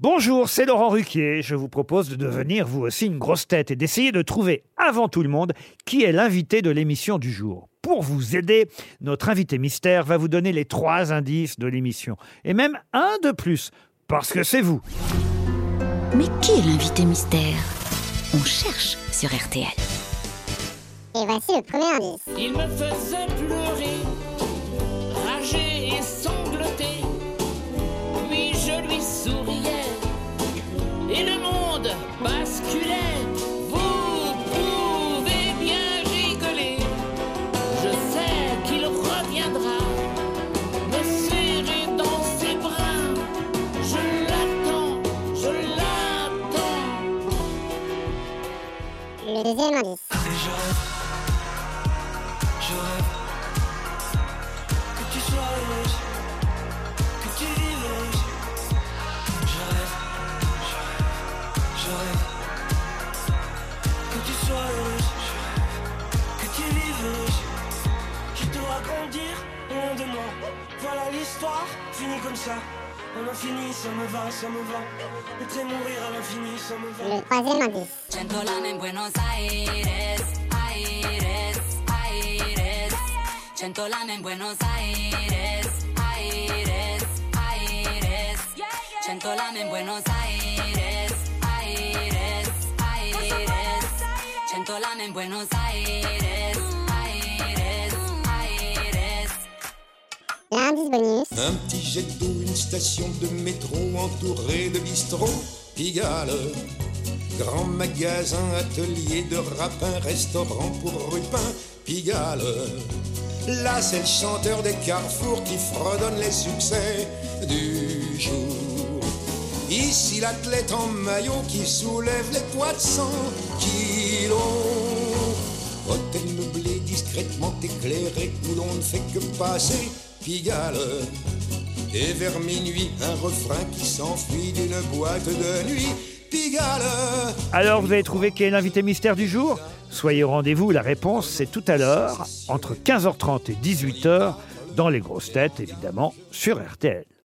Bonjour, c'est Laurent Ruquier. Je vous propose de devenir vous aussi une grosse tête et d'essayer de trouver avant tout le monde qui est l'invité de l'émission du jour. Pour vous aider, notre invité mystère va vous donner les trois indices de l'émission. Et même un de plus, parce que c'est vous. Mais qui est l'invité mystère? On cherche sur RTL. Et voici le premier indice. Il me faisait pleurer, loin de moi. Voilà l'histoire, finie comme ça. À l'infini, ça me va, ça me va. Et te mourir à l'infini, ça me va. Le troisième indice. Chentolana en Buenos Aires, Aires, Aires. Chentolana en Buenos Aires, Aires, Aires. Chentolana en Buenos Aires, Aires, Aires. Chentolana en Buenos Aires, Un petit jet d'eau, une station de métro entourée de bistrots, Pigalle. Grand magasin, atelier de rapin, restaurant pour rupin, Pigalle. Là, c'est le chanteur des carrefours qui fredonne les succès du jour. Ici, l'athlète en maillot qui soulève les poids de 100 kilos. Hôtel meublé, discrètement éclairé, où l'on ne fait que passer Et vers minuit, un refrain qui s'enfuit d'une boîte de nuit, Pigalle. Alors, vous avez trouvé qui est l'invité mystère du jour? Soyez au rendez-vous, la réponse c'est tout à l'heure, entre 15h30 et 18h, dans les grosses têtes, évidemment, sur RTL.